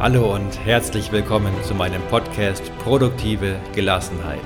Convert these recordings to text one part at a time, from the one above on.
Hallo und herzlich willkommen zu meinem Podcast Produktive Gelassenheit.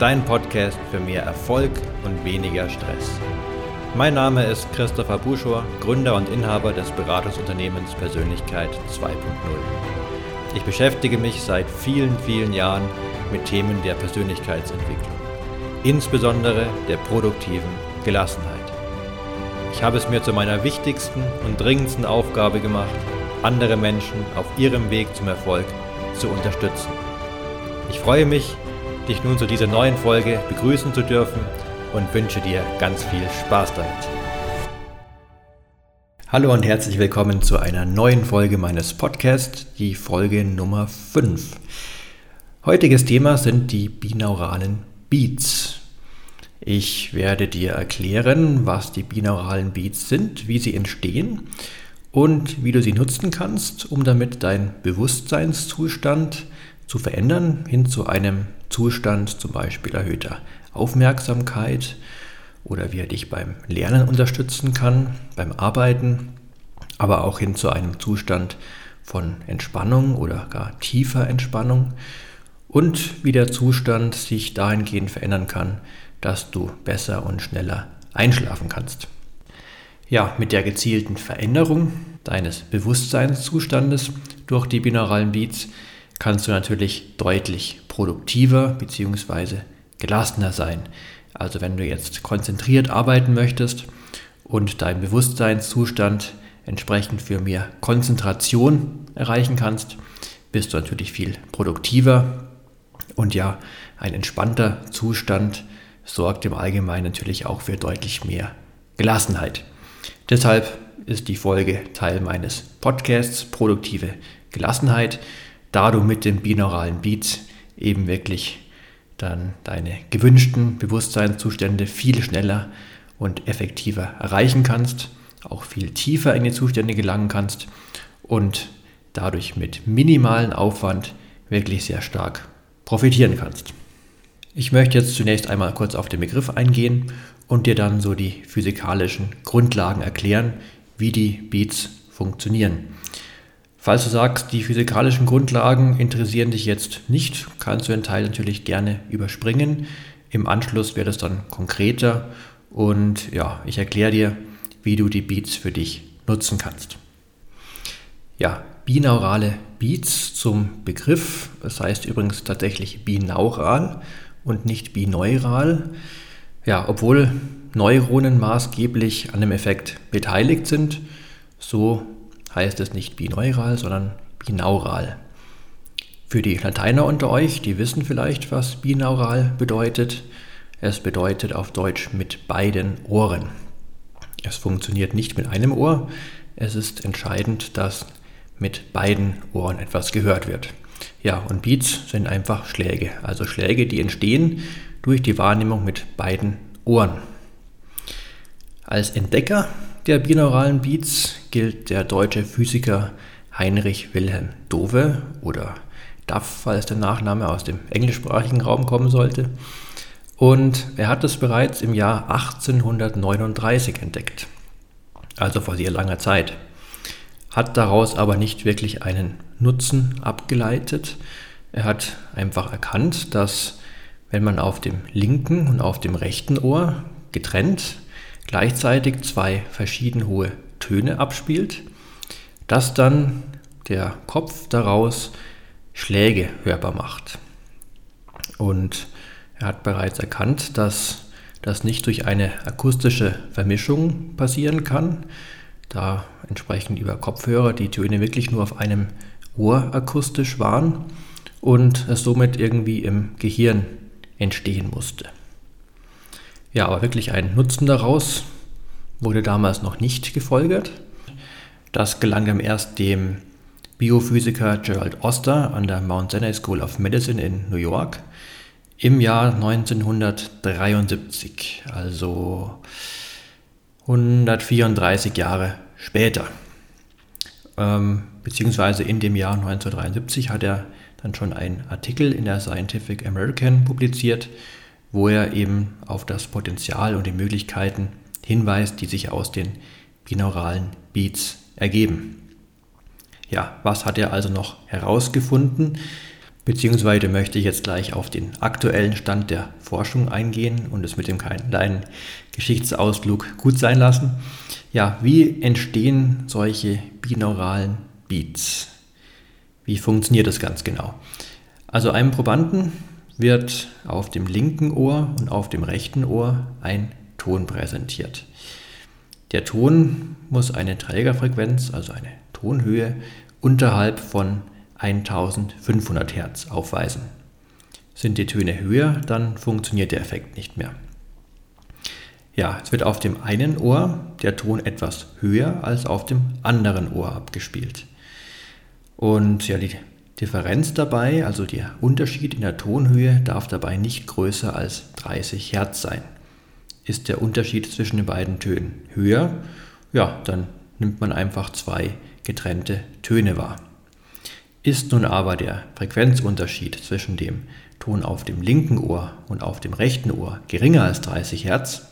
Dein Podcast für mehr Erfolg und weniger Stress. Mein Name ist Christopher Buschor, Gründer und Inhaber des Beratungsunternehmens Persönlichkeit 2.0. Ich beschäftige mich seit vielen, vielen Jahren mit Themen der Persönlichkeitsentwicklung, insbesondere der produktiven Gelassenheit. Ich habe es mir zu meiner wichtigsten und dringendsten Aufgabe gemacht, andere Menschen auf ihrem Weg zum Erfolg zu unterstützen. Ich freue mich, dich nun zu dieser neuen Folge begrüßen zu dürfen und wünsche dir ganz viel Spaß damit. Hallo und herzlich willkommen zu einer neuen Folge meines Podcasts, die Folge Nummer 5. Heutiges Thema sind die binauralen Beats. Ich werde dir erklären, was die binauralen Beats sind, wie sie entstehen und wie du sie nutzen kannst, um damit deinen Bewusstseinszustand zu verändern, hin zu einem Zustand zum Beispiel erhöhter Aufmerksamkeit oder wie er dich beim Lernen unterstützen kann, beim Arbeiten, aber auch hin zu einem Zustand von Entspannung oder gar tiefer Entspannung und wie der Zustand sich dahingehend verändern kann, dass du besser und schneller einschlafen kannst. Ja, mit der gezielten Veränderung deines Bewusstseinszustandes durch die binauralen Beats kannst du natürlich deutlich produktiver bzw. gelassener sein. Also wenn du jetzt konzentriert arbeiten möchtest und deinen Bewusstseinszustand entsprechend für mehr Konzentration erreichen kannst, bist du natürlich viel produktiver und ja, ein entspannter Zustand sorgt im Allgemeinen natürlich auch für deutlich mehr Gelassenheit. Deshalb ist die Folge Teil meines Podcasts Produktive Gelassenheit, da du mit den binauralen Beats eben wirklich dann deine gewünschten Bewusstseinszustände viel schneller und effektiver erreichen kannst, auch viel tiefer in die Zustände gelangen kannst und dadurch mit minimalen Aufwand wirklich sehr stark profitieren kannst. Ich möchte jetzt zunächst einmal kurz auf den Begriff eingehen und dir dann so die physikalischen Grundlagen erklären, wie die Beats funktionieren. Falls du sagst, die physikalischen Grundlagen interessieren dich jetzt nicht, kannst du den Teil natürlich gerne überspringen. Im Anschluss wird es dann konkreter und ja, ich erkläre dir, wie du die Beats für dich nutzen kannst. Ja, binaurale Beats zum Begriff, das heißt übrigens tatsächlich binaural und nicht bineural. Ja, obwohl Neuronen maßgeblich an dem Effekt beteiligt sind, so heißt es nicht bineural, sondern binaural. Für die Lateiner unter euch, die wissen vielleicht, was binaural bedeutet. Es bedeutet auf Deutsch mit beiden Ohren. Es funktioniert nicht mit einem Ohr. Es ist entscheidend, dass mit beiden Ohren etwas gehört wird. Ja, und Beats sind einfach Schläge, also Schläge, die entstehen durch die Wahrnehmung mit beiden Ohren. Als Entdecker der binauralen Beats gilt der deutsche Physiker Heinrich Wilhelm Dove oder Duff, falls der Nachname aus dem englischsprachigen Raum kommen sollte. Und er hat es bereits im Jahr 1839 entdeckt, also vor sehr langer Zeit. Hat daraus aber nicht wirklich einen Nutzen abgeleitet. Er hat einfach erkannt, dass wenn man auf dem linken und auf dem rechten Ohr getrennt gleichzeitig zwei verschieden hohe Töne abspielt, dass dann der Kopf daraus Schläge hörbar macht. Und er hat bereits erkannt, dass das nicht durch eine akustische Vermischung passieren kann, da entsprechend über Kopfhörer die Töne wirklich nur auf einem Ohr akustisch waren und es somit irgendwie im Gehirn entstehen musste. Ja, aber wirklich ein Nutzen daraus wurde damals noch nicht gefolgert. Das gelang dann erst dem Biophysiker Gerald Oster an der Mount Sinai School of Medicine in New York im Jahr 1973, also 134 Jahre später. Ähm, beziehungsweise in dem Jahr 1973 hat er dann schon einen Artikel in der Scientific American publiziert, wo er eben auf das Potenzial und die Möglichkeiten hinweist, die sich aus den binauralen Beats ergeben. Ja, was hat er also noch herausgefunden? Beziehungsweise möchte ich jetzt gleich auf den aktuellen Stand der Forschung eingehen und es mit dem kleinen Geschichtsausflug gut sein lassen. Ja, wie entstehen solche binauralen Beats? Wie funktioniert das ganz genau? Also einem Probanden wird auf dem linken Ohr und auf dem rechten Ohr ein Ton präsentiert. Der Ton muss eine Trägerfrequenz, also eine Tonhöhe, unterhalb von 1500 Hertz aufweisen. Sind die Töne höher, dann funktioniert der Effekt nicht mehr. Ja, es wird auf dem einen Ohr der Ton etwas höher als auf dem anderen Ohr abgespielt. Und ja, die Differenz dabei, also der Unterschied in der Tonhöhe, darf dabei nicht größer als 30 Hertz sein. Ist der Unterschied zwischen den beiden Tönen höher, ja, dann nimmt man einfach zwei getrennte Töne wahr. Ist nun aber der Frequenzunterschied zwischen dem Ton auf dem linken Ohr und auf dem rechten Ohr geringer als 30 Hertz,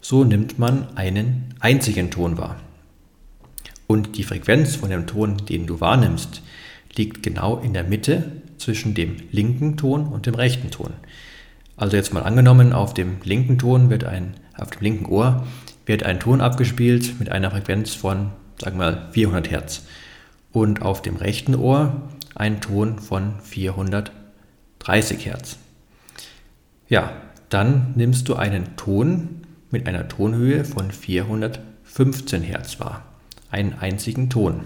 so nimmt man einen einzigen Ton wahr. Und die Frequenz von dem Ton, den du wahrnimmst, liegt genau in der Mitte zwischen dem linken Ton und dem rechten Ton. Also jetzt mal angenommen, auf dem linken Ton wird ein, auf dem linken Ohr wird ein Ton abgespielt mit einer Frequenz von, sagen wir mal, 400 Hertz und auf dem rechten Ohr ein Ton von 430 Hertz. Ja, dann nimmst du einen Ton mit einer Tonhöhe von 415 Hertz wahr. Einen einzigen Ton.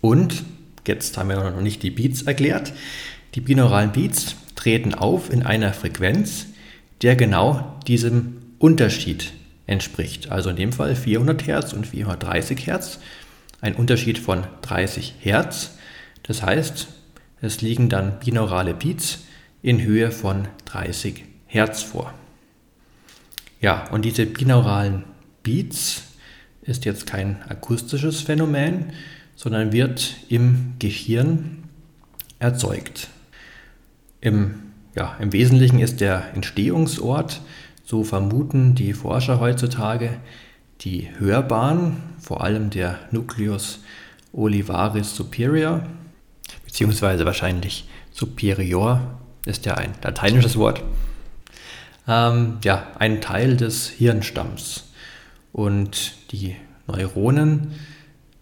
Und, jetzt haben wir noch nicht die Beats erklärt, die binauralen Beats treten auf in einer Frequenz, der genau diesem Unterschied entspricht. Also in dem Fall 400 Hertz und 430 Hertz ein Unterschied von 30 Hertz. Das heißt, es liegen dann binaurale Beats in Höhe von 30 Hertz vor. Ja, und diese binauralen Beats ist jetzt kein akustisches Phänomen, sondern wird im Gehirn erzeugt. Im, ja, Im Wesentlichen ist der Entstehungsort, so vermuten die Forscher heutzutage, die Hörbahn, vor allem der Nucleus olivaris superior, beziehungsweise wahrscheinlich superior, ist ja ein lateinisches Wort, ähm, ja, ein Teil des Hirnstamms. Und die Neuronen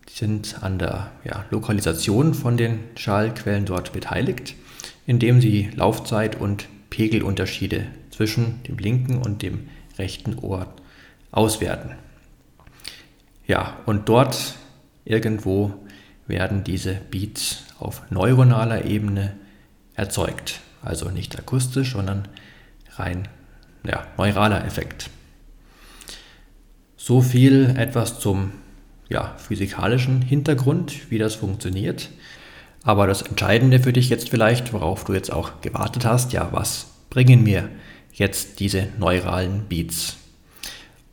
sind an der ja, Lokalisation von den Schallquellen dort beteiligt, indem sie Laufzeit und Pegelunterschiede zwischen dem linken und dem rechten Ohr auswerten. Ja, und dort irgendwo werden diese Beats auf neuronaler Ebene erzeugt. Also nicht akustisch, sondern rein ja, neuraler Effekt. So viel etwas zum ja, physikalischen Hintergrund, wie das funktioniert. Aber das Entscheidende für dich jetzt vielleicht, worauf du jetzt auch gewartet hast, ja, was bringen mir jetzt diese neuralen Beats?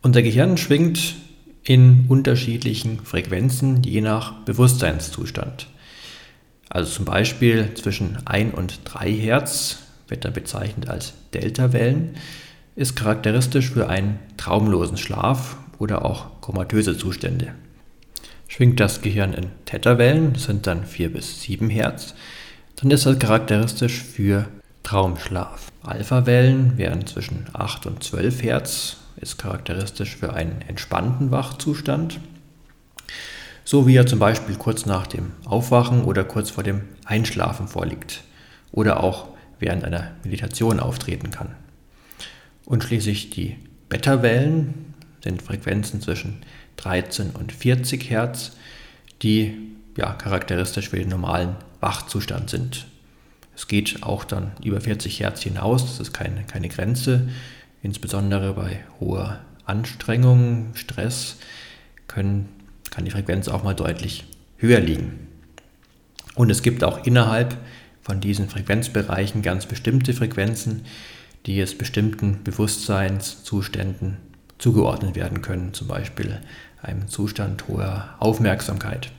Unser Gehirn schwingt in unterschiedlichen Frequenzen je nach Bewusstseinszustand. Also zum Beispiel zwischen 1 und 3 Hertz, wird dann bezeichnet als Delta-Wellen, ist charakteristisch für einen traumlosen Schlaf oder auch komatöse Zustände. Schwingt das Gehirn in Theta-Wellen, sind dann 4 bis 7 Hertz, dann ist das charakteristisch für Traumschlaf. Alpha-Wellen wären zwischen 8 und 12 Hertz, ist charakteristisch für einen entspannten Wachzustand, so wie er zum Beispiel kurz nach dem Aufwachen oder kurz vor dem Einschlafen vorliegt oder auch während einer Meditation auftreten kann. Und schließlich die Beta-Wellen sind Frequenzen zwischen 13 und 40 Hertz, die ja, charakteristisch für den normalen Wachzustand sind. Es geht auch dann über 40 Hertz hinaus, das ist keine, keine Grenze. Insbesondere bei hoher Anstrengung, Stress können, kann die Frequenz auch mal deutlich höher liegen. Und es gibt auch innerhalb von diesen Frequenzbereichen ganz bestimmte Frequenzen, die es bestimmten Bewusstseinszuständen zugeordnet werden können, zum Beispiel einem Zustand hoher Aufmerksamkeit.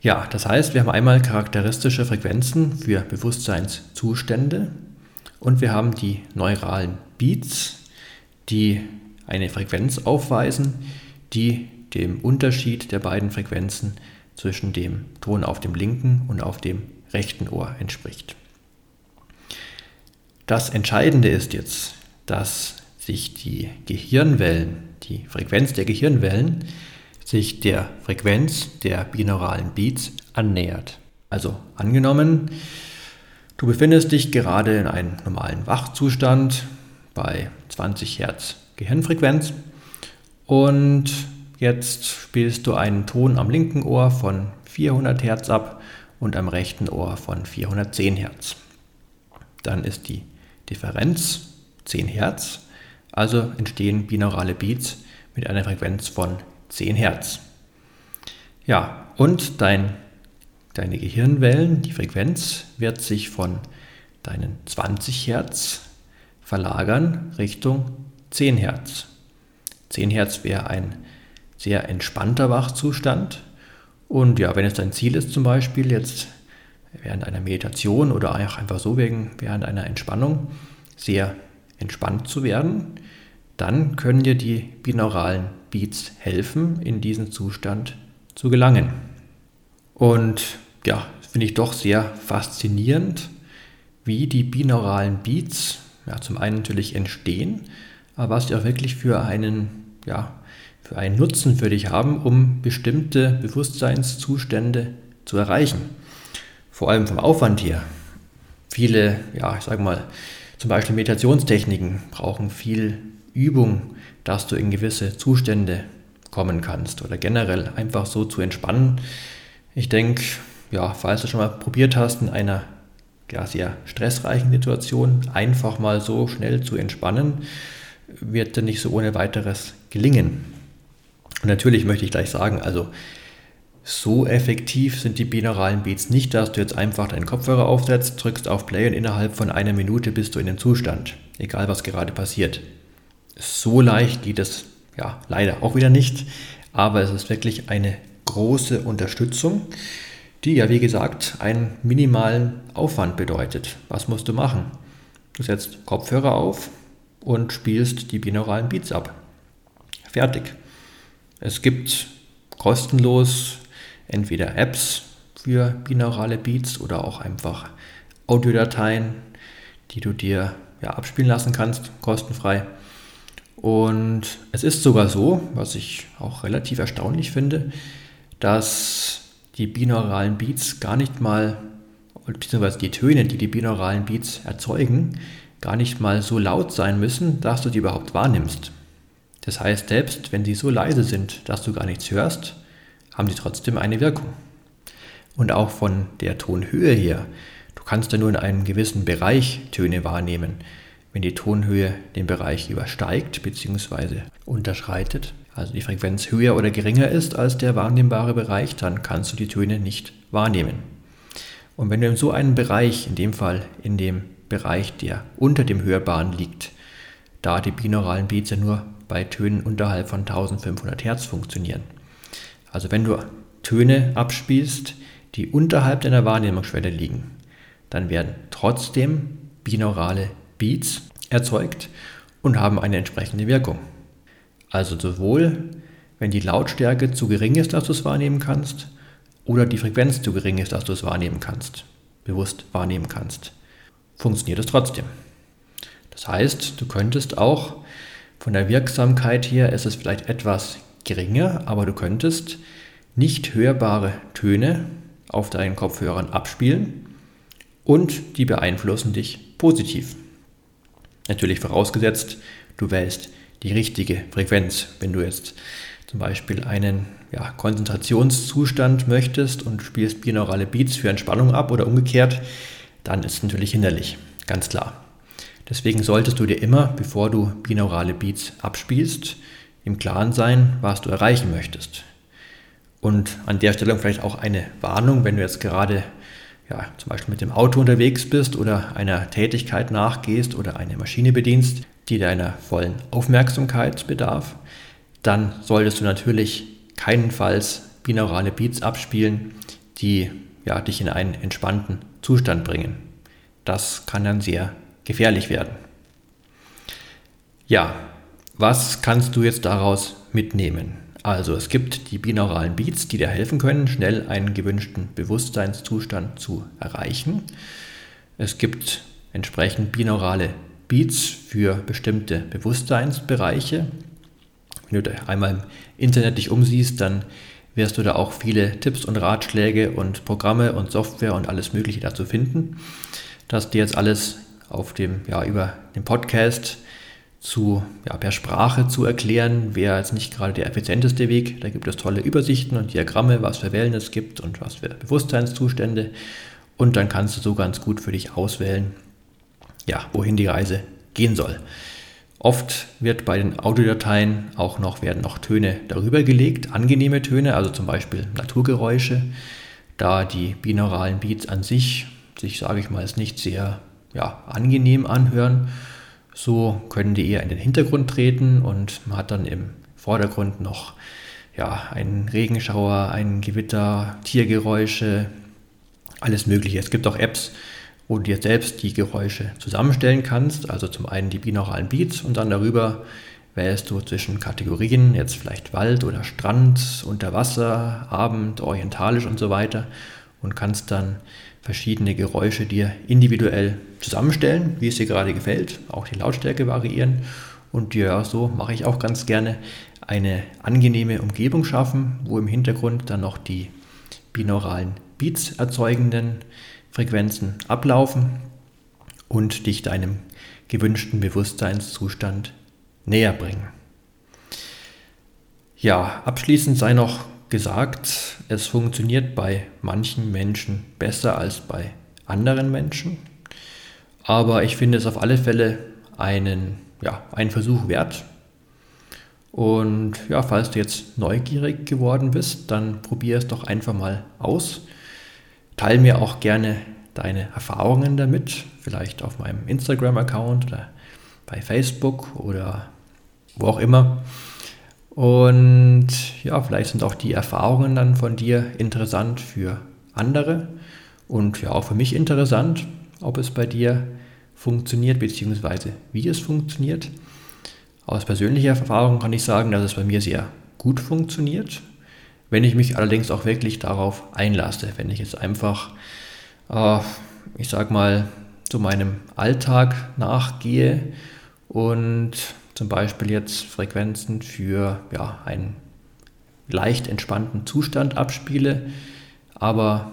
Ja, das heißt, wir haben einmal charakteristische Frequenzen für Bewusstseinszustände und wir haben die neuralen Beats, die eine Frequenz aufweisen, die dem Unterschied der beiden Frequenzen zwischen dem Ton auf dem linken und auf dem rechten Ohr entspricht. Das Entscheidende ist jetzt, dass sich die Gehirnwellen, die Frequenz der Gehirnwellen, sich der Frequenz der binauralen Beats annähert. Also angenommen, du befindest dich gerade in einem normalen Wachzustand bei 20 Hertz Gehirnfrequenz und jetzt spielst du einen Ton am linken Ohr von 400 Hertz ab und am rechten Ohr von 410 Hertz. Dann ist die Differenz 10 Hertz, also entstehen binaurale Beats mit einer Frequenz von 10 Hertz. Ja, und dein, deine Gehirnwellen, die Frequenz, wird sich von deinen 20 Hertz verlagern Richtung 10 Hertz. 10 Hertz wäre ein sehr entspannter Wachzustand. Und ja, wenn es dein Ziel ist, zum Beispiel jetzt während einer Meditation oder auch einfach so wegen, während einer Entspannung sehr entspannt zu werden, dann können dir die binauralen Beats helfen, in diesen Zustand zu gelangen. Und ja, finde ich doch sehr faszinierend, wie die binauralen Beats ja, zum einen natürlich entstehen, aber was die auch wirklich für einen, ja, für einen Nutzen für dich haben, um bestimmte Bewusstseinszustände zu erreichen. Vor allem vom Aufwand her. Viele, ja, ich sage mal, zum Beispiel Meditationstechniken brauchen viel Übung, dass du in gewisse Zustände kommen kannst oder generell einfach so zu entspannen. Ich denke, ja, falls du schon mal probiert hast, in einer ja, sehr stressreichen Situation einfach mal so schnell zu entspannen, wird dir nicht so ohne weiteres gelingen. Und natürlich möchte ich gleich sagen, also so effektiv sind die binauralen Beats nicht, dass du jetzt einfach deinen Kopfhörer aufsetzt, drückst auf Play und innerhalb von einer Minute bist du in dem Zustand, egal was gerade passiert. So leicht geht es ja leider auch wieder nicht, aber es ist wirklich eine große Unterstützung, die ja wie gesagt einen minimalen Aufwand bedeutet. Was musst du machen? Du setzt Kopfhörer auf und spielst die binauralen Beats ab. Fertig. Es gibt kostenlos entweder Apps für binaurale Beats oder auch einfach Audiodateien, die du dir ja, abspielen lassen kannst, kostenfrei. Und es ist sogar so, was ich auch relativ erstaunlich finde, dass die binauralen Beats gar nicht mal, beziehungsweise die Töne, die die binauralen Beats erzeugen, gar nicht mal so laut sein müssen, dass du die überhaupt wahrnimmst. Das heißt, selbst wenn sie so leise sind, dass du gar nichts hörst, haben sie trotzdem eine Wirkung. Und auch von der Tonhöhe her, du kannst ja nur in einem gewissen Bereich Töne wahrnehmen. Wenn die Tonhöhe den Bereich übersteigt bzw. unterschreitet, also die Frequenz höher oder geringer ist als der wahrnehmbare Bereich, dann kannst du die Töne nicht wahrnehmen. Und wenn du in so einem Bereich, in dem Fall in dem Bereich, der unter dem Hörbaren liegt, da die binauralen Beats ja nur bei Tönen unterhalb von 1500 Hertz funktionieren. Also wenn du Töne abspielst, die unterhalb deiner Wahrnehmungsschwelle liegen, dann werden trotzdem binaurale Beats erzeugt und haben eine entsprechende Wirkung. Also sowohl, wenn die Lautstärke zu gering ist, dass du es wahrnehmen kannst, oder die Frequenz zu gering ist, dass du es wahrnehmen kannst, bewusst wahrnehmen kannst, funktioniert es trotzdem. Das heißt, du könntest auch von der Wirksamkeit her, ist es vielleicht etwas geringer, aber du könntest nicht hörbare Töne auf deinen Kopfhörern abspielen und die beeinflussen dich positiv. Natürlich vorausgesetzt, du wählst die richtige Frequenz. Wenn du jetzt zum Beispiel einen ja, Konzentrationszustand möchtest und spielst binaurale Beats für Entspannung ab oder umgekehrt, dann ist es natürlich hinderlich, ganz klar. Deswegen solltest du dir immer, bevor du binaurale Beats abspielst, im Klaren sein, was du erreichen möchtest. Und an der Stelle vielleicht auch eine Warnung, wenn du jetzt gerade ja, zum Beispiel mit dem Auto unterwegs bist oder einer Tätigkeit nachgehst oder eine Maschine bedienst, die deiner vollen Aufmerksamkeit bedarf, dann solltest du natürlich keinenfalls binaurale Beats abspielen, die ja, dich in einen entspannten Zustand bringen. Das kann dann sehr gefährlich werden. Ja, was kannst du jetzt daraus mitnehmen? Also es gibt die binauralen Beats, die dir helfen können, schnell einen gewünschten Bewusstseinszustand zu erreichen. Es gibt entsprechend binaurale Beats für bestimmte Bewusstseinsbereiche. Wenn du einmal im Internet dich umsiehst, dann wirst du da auch viele Tipps und Ratschläge und Programme und Software und alles Mögliche dazu finden. Das dir jetzt alles auf dem, ja, über den Podcast zu, ja, per Sprache zu erklären, wäre jetzt nicht gerade der effizienteste Weg. Da gibt es tolle Übersichten und Diagramme, was für Wellen es gibt und was für Bewusstseinszustände. Und dann kannst du so ganz gut für dich auswählen, ja, wohin die Reise gehen soll. Oft wird bei den Audiodateien auch noch, werden noch Töne darüber gelegt, angenehme Töne, also zum Beispiel Naturgeräusche, da die binauralen Beats an sich, sich sage ich mal, nicht sehr ja, angenehm anhören so können die eher in den Hintergrund treten und man hat dann im Vordergrund noch ja, einen Regenschauer, ein Gewitter, Tiergeräusche, alles Mögliche. Es gibt auch Apps, wo du dir selbst die Geräusche zusammenstellen kannst. Also zum einen die binauralen Beats und dann darüber wählst du zwischen Kategorien, jetzt vielleicht Wald oder Strand, Unterwasser, Abend, orientalisch und so weiter und kannst dann verschiedene Geräusche dir individuell zusammenstellen, wie es dir gerade gefällt, auch die Lautstärke variieren und ja, so mache ich auch ganz gerne eine angenehme Umgebung schaffen, wo im Hintergrund dann noch die binauralen Beats erzeugenden Frequenzen ablaufen und dich deinem gewünschten Bewusstseinszustand näher bringen. Ja, abschließend sei noch gesagt, es funktioniert bei manchen Menschen besser als bei anderen Menschen. Aber ich finde es auf alle Fälle einen, ja, einen Versuch wert. Und ja, falls du jetzt neugierig geworden bist, dann probier es doch einfach mal aus. Teil mir auch gerne deine Erfahrungen damit, vielleicht auf meinem Instagram-Account oder bei Facebook oder wo auch immer. Und ja, vielleicht sind auch die Erfahrungen dann von dir interessant für andere und ja auch für mich interessant, ob es bei dir funktioniert bzw. wie es funktioniert. Aus persönlicher Erfahrung kann ich sagen, dass es bei mir sehr gut funktioniert. Wenn ich mich allerdings auch wirklich darauf einlasse, wenn ich jetzt einfach, äh, ich sag mal, zu meinem Alltag nachgehe und zum Beispiel jetzt Frequenzen für ja, einen leicht entspannten Zustand abspiele, aber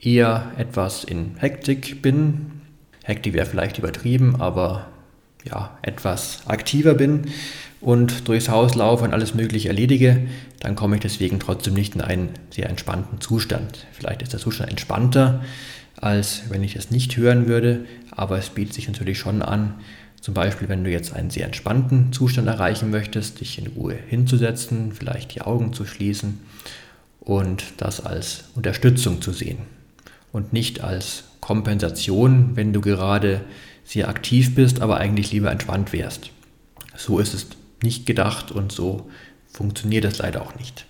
eher etwas in Hektik bin. Hektik wäre vielleicht übertrieben, aber ja, etwas aktiver bin und durchs Haus laufe und alles Mögliche erledige, dann komme ich deswegen trotzdem nicht in einen sehr entspannten Zustand. Vielleicht ist der Zustand entspannter, als wenn ich es nicht hören würde, aber es bietet sich natürlich schon an, zum Beispiel, wenn du jetzt einen sehr entspannten Zustand erreichen möchtest, dich in Ruhe hinzusetzen, vielleicht die Augen zu schließen und das als Unterstützung zu sehen und nicht als Kompensation, wenn du gerade sehr aktiv bist, aber eigentlich lieber entspannt wärst. So ist es nicht gedacht und so funktioniert es leider auch nicht.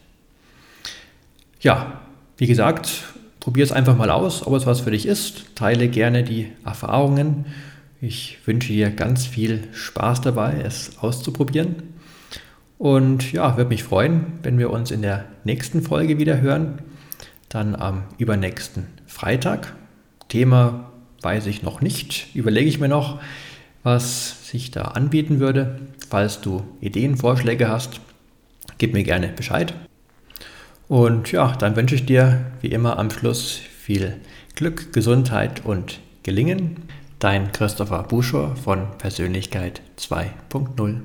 Ja, wie gesagt, probier es einfach mal aus, ob es was für dich ist. Teile gerne die Erfahrungen ich wünsche dir ganz viel Spaß dabei, es auszuprobieren. Und ja, würde mich freuen, wenn wir uns in der nächsten Folge wieder hören. Dann am übernächsten Freitag. Thema weiß ich noch nicht. Überlege ich mir noch, was sich da anbieten würde. Falls du Ideen, Vorschläge hast, gib mir gerne Bescheid. Und ja, dann wünsche ich dir wie immer am Schluss viel Glück, Gesundheit und Gelingen. Dein Christopher Buschor von Persönlichkeit 2.0.